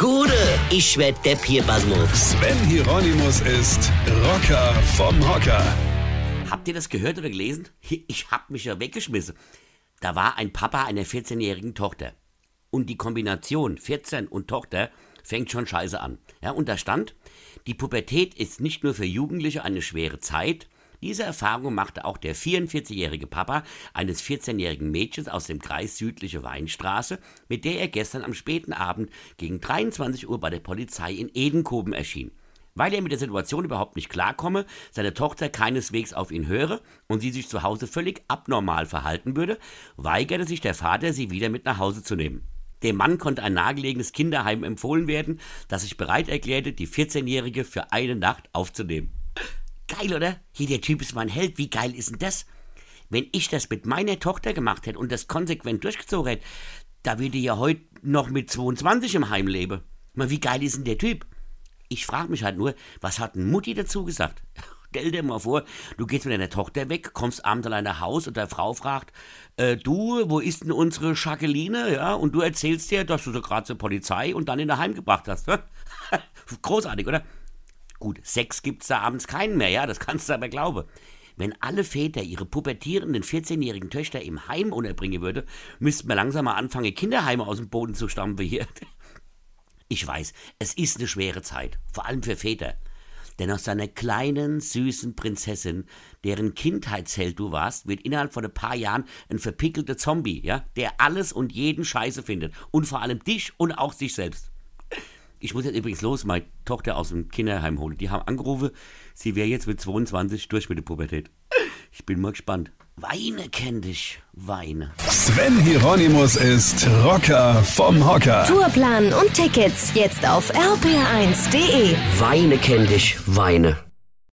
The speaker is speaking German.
Gude, ich werd Depp hier, Basmus. Sven Hieronymus ist Rocker vom Hocker. Habt ihr das gehört oder gelesen? Ich hab mich ja weggeschmissen. Da war ein Papa einer 14-jährigen Tochter. Und die Kombination 14 und Tochter fängt schon scheiße an. Ja, und da stand, die Pubertät ist nicht nur für Jugendliche eine schwere Zeit, diese Erfahrung machte auch der 44-jährige Papa eines 14-jährigen Mädchens aus dem Kreis Südliche Weinstraße, mit der er gestern am späten Abend gegen 23 Uhr bei der Polizei in Edenkoben erschien. Weil er mit der Situation überhaupt nicht klarkomme, seine Tochter keineswegs auf ihn höre und sie sich zu Hause völlig abnormal verhalten würde, weigerte sich der Vater, sie wieder mit nach Hause zu nehmen. Dem Mann konnte ein nahegelegenes Kinderheim empfohlen werden, das sich bereit erklärte, die 14-Jährige für eine Nacht aufzunehmen. Geil, oder? Hier, der Typ ist mein Held. Wie geil ist denn das? Wenn ich das mit meiner Tochter gemacht hätte und das konsequent durchgezogen hätte, da würde ich ja heute noch mit 22 im Heim leben. Mal, wie geil ist denn der Typ? Ich frage mich halt nur, was hat Mutti dazu gesagt? Stell dir mal vor, du gehst mit deiner Tochter weg, kommst abends allein nach Haus und deine Frau fragt, äh, du, wo ist denn unsere Jacqueline? Ja, und du erzählst dir, dass du sie gerade zur Polizei und dann in der Heim gebracht hast. Großartig, oder? Gut, Sex gibt's da abends keinen mehr, ja, das kannst du aber glauben. Wenn alle Väter ihre pubertierenden 14-jährigen Töchter im Heim unterbringen würde, müssten wir langsam mal anfangen, Kinderheime aus dem Boden zu stampfen hier. Ich weiß, es ist eine schwere Zeit, vor allem für Väter. Denn aus seiner kleinen, süßen Prinzessin, deren Kindheitsheld du warst, wird innerhalb von ein paar Jahren ein verpickelter Zombie, ja, der alles und jeden Scheiße findet. Und vor allem dich und auch sich selbst. Ich muss jetzt übrigens los, meine Tochter aus dem Kinderheim holen. Die haben angerufen, sie wäre jetzt mit 22 durch mit der Pubertät. Ich bin mal gespannt. Weine kenn dich, Weine. Sven Hieronymus ist Rocker vom Hocker. Tourplan und Tickets jetzt auf rpr1.de. Weine kenn dich, Weine.